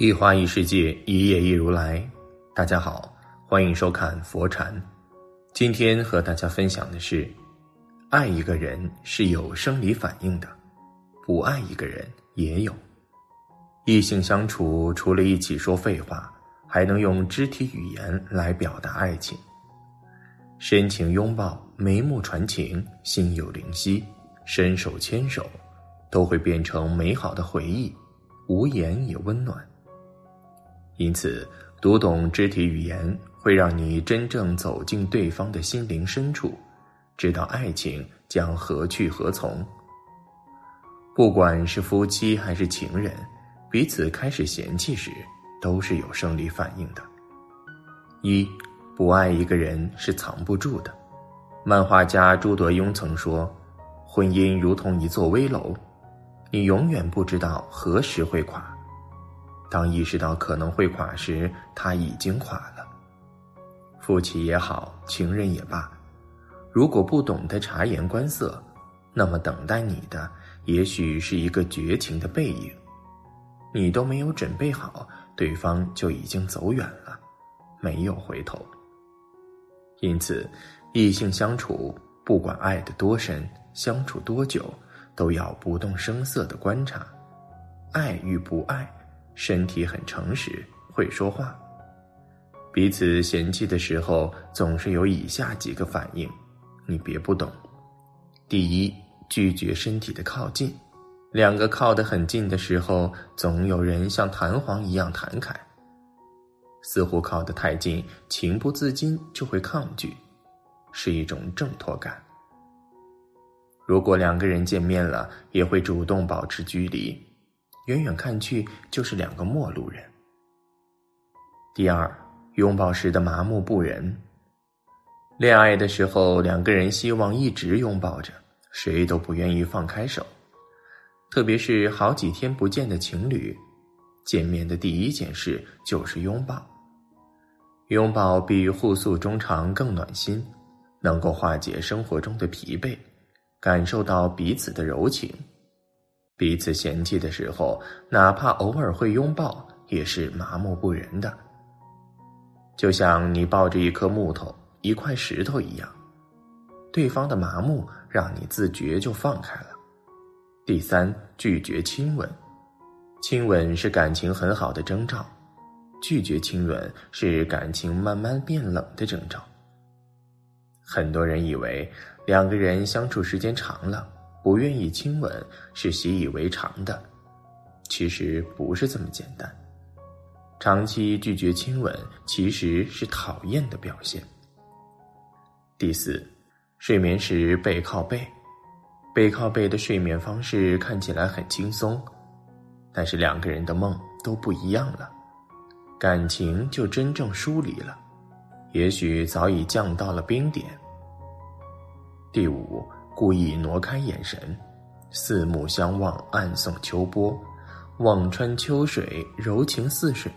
一花一世界，一叶一如来。大家好，欢迎收看佛禅。今天和大家分享的是，爱一个人是有生理反应的，不爱一个人也有。异性相处，除了一起说废话，还能用肢体语言来表达爱情。深情拥抱，眉目传情，心有灵犀，伸手牵手，都会变成美好的回忆，无言也温暖。因此，读懂肢体语言会让你真正走进对方的心灵深处，知道爱情将何去何从。不管是夫妻还是情人，彼此开始嫌弃时，都是有生理反应的。一，不爱一个人是藏不住的。漫画家朱德庸曾说：“婚姻如同一座危楼，你永远不知道何时会垮。”当意识到可能会垮时，他已经垮了。夫妻也好，情人也罢，如果不懂得察言观色，那么等待你的也许是一个绝情的背影。你都没有准备好，对方就已经走远了，没有回头。因此，异性相处，不管爱的多深，相处多久，都要不动声色的观察，爱与不爱。身体很诚实，会说话。彼此嫌弃的时候，总是有以下几个反应，你别不懂。第一，拒绝身体的靠近。两个靠得很近的时候，总有人像弹簧一样弹开。似乎靠得太近，情不自禁就会抗拒，是一种挣脱感。如果两个人见面了，也会主动保持距离。远远看去就是两个陌路人。第二，拥抱时的麻木不仁。恋爱的时候，两个人希望一直拥抱着，谁都不愿意放开手。特别是好几天不见的情侣，见面的第一件事就是拥抱。拥抱比互诉衷肠更暖心，能够化解生活中的疲惫，感受到彼此的柔情。彼此嫌弃的时候，哪怕偶尔会拥抱，也是麻木不仁的。就像你抱着一颗木头、一块石头一样，对方的麻木让你自觉就放开了。第三，拒绝亲吻。亲吻是感情很好的征兆，拒绝亲吻是感情慢慢变冷的征兆。很多人以为两个人相处时间长了。不愿意亲吻是习以为常的，其实不是这么简单。长期拒绝亲吻其实是讨厌的表现。第四，睡眠时背靠背，背靠背的睡眠方式看起来很轻松，但是两个人的梦都不一样了，感情就真正疏离了，也许早已降到了冰点。第五。故意挪开眼神，四目相望，暗送秋波，望穿秋水，柔情似水，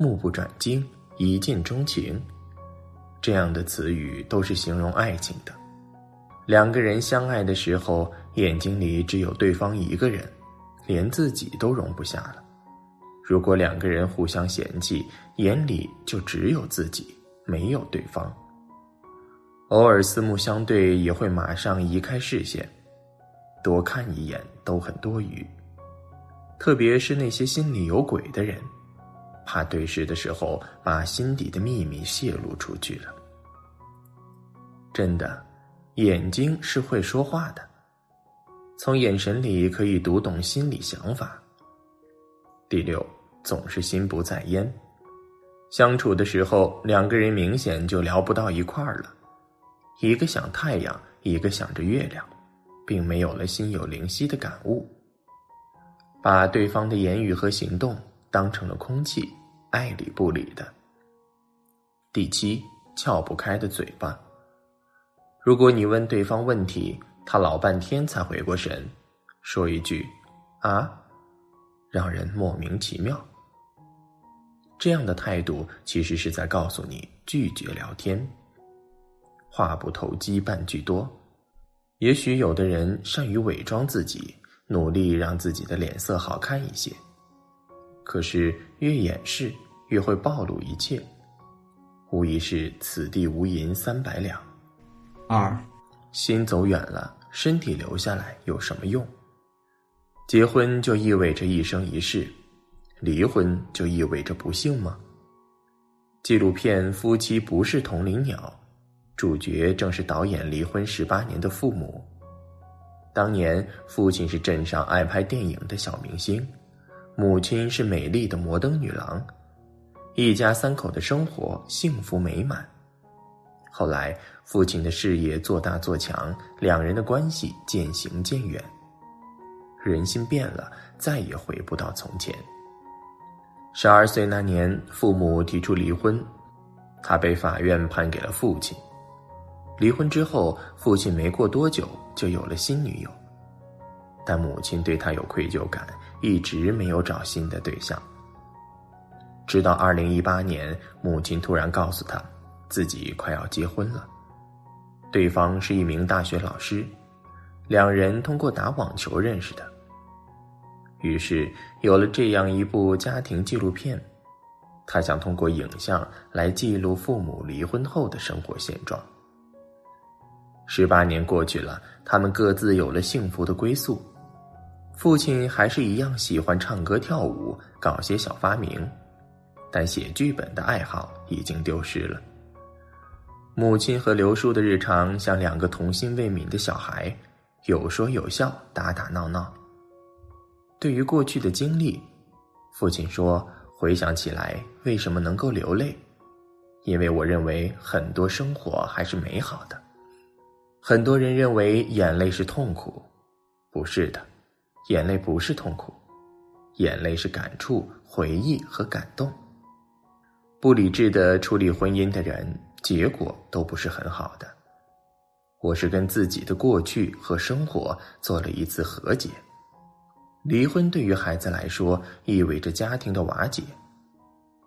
目不转睛，一见钟情。这样的词语都是形容爱情的。两个人相爱的时候，眼睛里只有对方一个人，连自己都容不下了。如果两个人互相嫌弃，眼里就只有自己，没有对方。偶尔四目相对，也会马上移开视线，多看一眼都很多余。特别是那些心里有鬼的人，怕对视的时候把心底的秘密泄露出去了。真的，眼睛是会说话的，从眼神里可以读懂心理想法。第六，总是心不在焉，相处的时候，两个人明显就聊不到一块儿了。一个想太阳，一个想着月亮，并没有了心有灵犀的感悟，把对方的言语和行动当成了空气，爱理不理的。第七，撬不开的嘴巴。如果你问对方问题，他老半天才回过神，说一句“啊”，让人莫名其妙。这样的态度其实是在告诉你拒绝聊天。话不投机半句多，也许有的人善于伪装自己，努力让自己的脸色好看一些。可是越掩饰越会暴露一切，无疑是此地无银三百两。二，心走远了，身体留下来有什么用？结婚就意味着一生一世，离婚就意味着不幸吗？纪录片《夫妻不是同林鸟》，主角正是导演离婚十八年的父母。当年，父亲是镇上爱拍电影的小明星，母亲是美丽的摩登女郎，一家三口的生活幸福美满。后来，父亲的事业做大做强，两人的关系渐行渐远。人心变了，再也回不到从前。十二岁那年，父母提出离婚，他被法院判给了父亲。离婚之后，父亲没过多久就有了新女友，但母亲对他有愧疚感，一直没有找新的对象。直到二零一八年，母亲突然告诉他，自己快要结婚了，对方是一名大学老师，两人通过打网球认识的。于是有了这样一部家庭纪录片，他想通过影像来记录父母离婚后的生活现状。十八年过去了，他们各自有了幸福的归宿。父亲还是一样喜欢唱歌跳舞，搞些小发明，但写剧本的爱好已经丢失了。母亲和刘叔的日常像两个童心未泯的小孩，有说有笑，打打闹闹。对于过去的经历，父亲说：“回想起来，为什么能够流泪？因为我认为很多生活还是美好的。”很多人认为眼泪是痛苦，不是的，眼泪不是痛苦，眼泪是感触、回忆和感动。不理智的处理婚姻的人，结果都不是很好的。我是跟自己的过去和生活做了一次和解。离婚对于孩子来说意味着家庭的瓦解，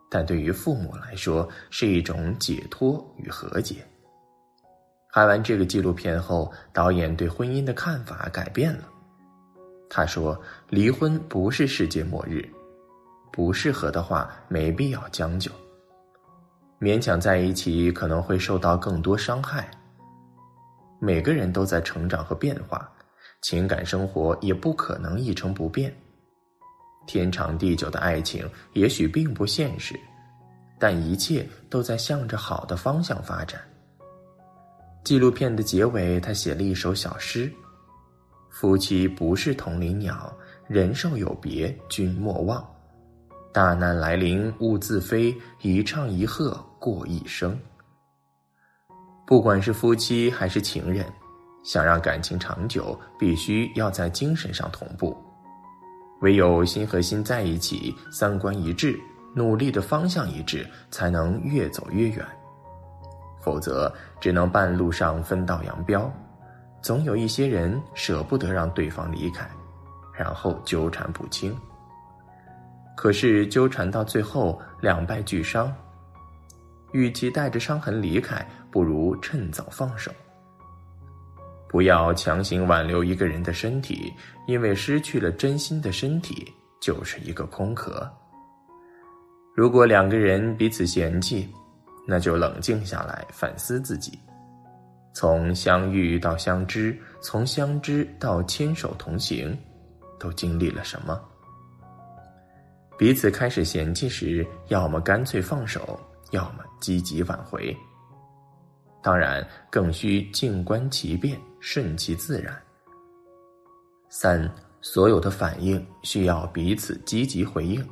但对于父母来说是一种解脱与和解。拍完这个纪录片后，导演对婚姻的看法改变了。他说：“离婚不是世界末日，不适合的话没必要将就。勉强在一起可能会受到更多伤害。每个人都在成长和变化，情感生活也不可能一成不变。天长地久的爱情也许并不现实，但一切都在向着好的方向发展。”纪录片的结尾，他写了一首小诗：“夫妻不是同林鸟，人寿有别君莫忘。大难来临勿自飞，一唱一和过一生。”不管是夫妻还是情人，想让感情长久，必须要在精神上同步。唯有心和心在一起，三观一致，努力的方向一致，才能越走越远。否则，只能半路上分道扬镳。总有一些人舍不得让对方离开，然后纠缠不清。可是纠缠到最后，两败俱伤。与其带着伤痕离开，不如趁早放手。不要强行挽留一个人的身体，因为失去了真心的身体就是一个空壳。如果两个人彼此嫌弃，那就冷静下来，反思自己，从相遇到相知，从相知到牵手同行，都经历了什么？彼此开始嫌弃时，要么干脆放手，要么积极挽回。当然，更需静观其变，顺其自然。三，所有的反应需要彼此积极回应。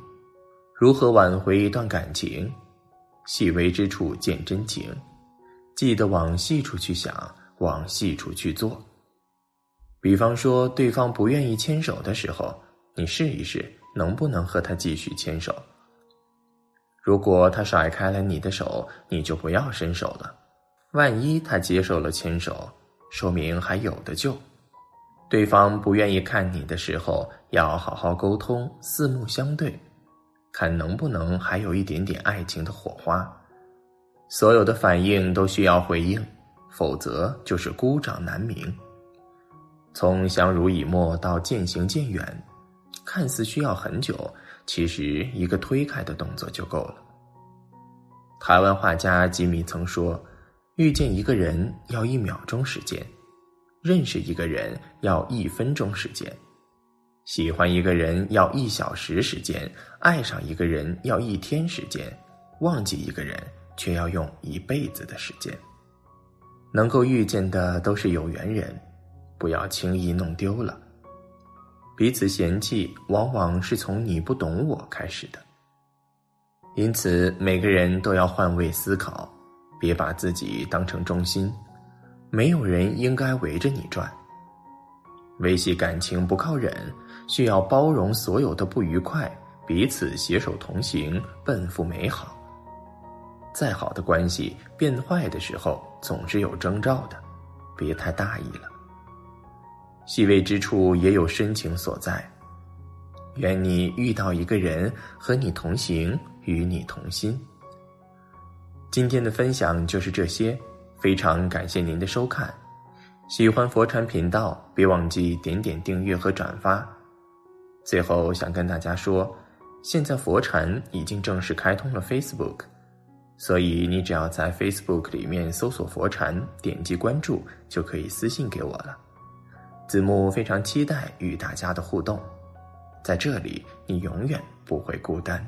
如何挽回一段感情？细微之处见真情，记得往细处去想，往细处去做。比方说，对方不愿意牵手的时候，你试一试能不能和他继续牵手。如果他甩开了你的手，你就不要伸手了。万一他接受了牵手，说明还有的救。对方不愿意看你的时候，要好好沟通，四目相对。看能不能还有一点点爱情的火花，所有的反应都需要回应，否则就是孤掌难鸣。从相濡以沫到渐行渐远，看似需要很久，其实一个推开的动作就够了。台湾画家吉米曾说：“遇见一个人要一秒钟时间，认识一个人要一分钟时间，喜欢一个人要一小时时间，爱上一个人要一天时间，忘记一个人却要用一辈子的时间。能够遇见的都是有缘人，不要轻易弄丢了。”彼此嫌弃，往往是从你不懂我开始的。因此，每个人都要换位思考，别把自己当成中心。没有人应该围着你转。维系感情不靠忍，需要包容所有的不愉快，彼此携手同行，奔赴美好。再好的关系，变坏的时候总是有征兆的，别太大意了。细微之处也有深情所在。愿你遇到一个人和你同行，与你同心。今天的分享就是这些，非常感谢您的收看。喜欢佛禅频道，别忘记点点订阅和转发。最后想跟大家说，现在佛禅已经正式开通了 Facebook，所以你只要在 Facebook 里面搜索佛禅，点击关注，就可以私信给我了。子木非常期待与大家的互动，在这里你永远不会孤单。